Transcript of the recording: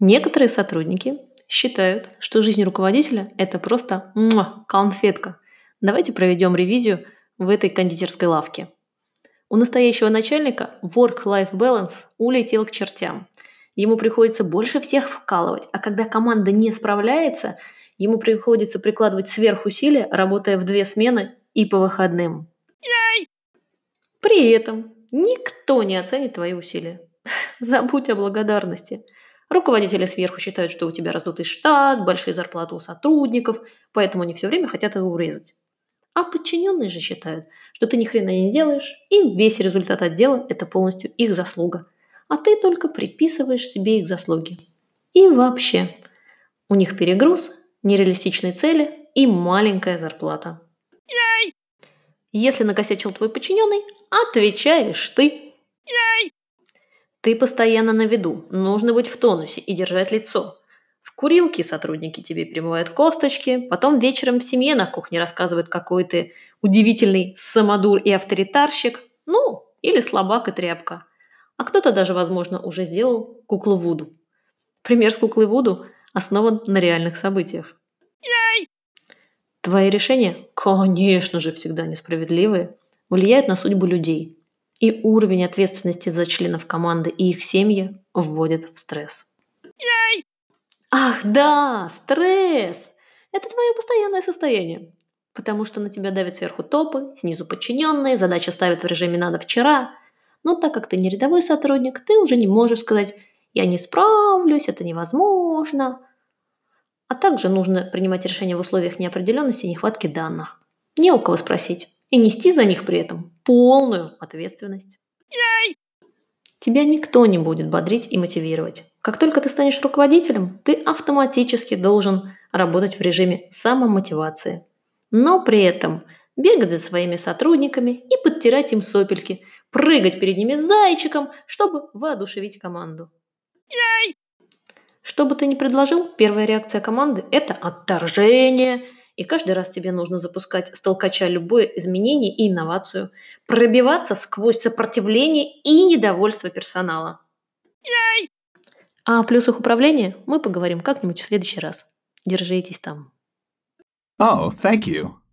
Некоторые сотрудники считают, что жизнь руководителя – это просто муа, конфетка. Давайте проведем ревизию в этой кондитерской лавке. У настоящего начальника work-life balance улетел к чертям. Ему приходится больше всех вкалывать, а когда команда не справляется, ему приходится прикладывать сверхусилия, работая в две смены и по выходным. При этом никто не оценит твои усилия. Забудь о благодарности. Руководители сверху считают, что у тебя раздутый штат, большие зарплаты у сотрудников, поэтому они все время хотят его урезать. А подчиненные же считают, что ты ни хрена не делаешь, и весь результат отдела – это полностью их заслуга. А ты только приписываешь себе их заслуги. И вообще, у них перегруз, нереалистичные цели и маленькая зарплата. Если накосячил твой подчиненный, отвечаешь ты. Ты постоянно на виду, нужно быть в тонусе и держать лицо. В курилке сотрудники тебе примывают косточки, потом вечером в семье на кухне рассказывают, какой ты удивительный самодур и авторитарщик, ну, или слабак и тряпка. А кто-то даже, возможно, уже сделал куклу Вуду. Пример с куклой Вуду основан на реальных событиях. Твои решения, конечно же, всегда несправедливые, влияют на судьбу людей. И уровень ответственности за членов команды и их семьи вводит в стресс. Ах, да, стресс! Это твое постоянное состояние. Потому что на тебя давят сверху топы, снизу подчиненные, задача ставят в режиме «надо вчера». Но так как ты не рядовой сотрудник, ты уже не можешь сказать «я не справлюсь, это невозможно». А также нужно принимать решения в условиях неопределенности и нехватки данных. Не у кого спросить. И нести за них при этом полную ответственность. Тебя никто не будет бодрить и мотивировать. Как только ты станешь руководителем, ты автоматически должен работать в режиме самомотивации. Но при этом бегать за своими сотрудниками и подтирать им сопельки, прыгать перед ними зайчиком, чтобы воодушевить команду. Что бы ты ни предложил, первая реакция команды – это отторжение, и каждый раз тебе нужно запускать с толкача любое изменение и инновацию, пробиваться сквозь сопротивление и недовольство персонала. А о плюсах управления мы поговорим как-нибудь в следующий раз. Держитесь там. Oh, thank you.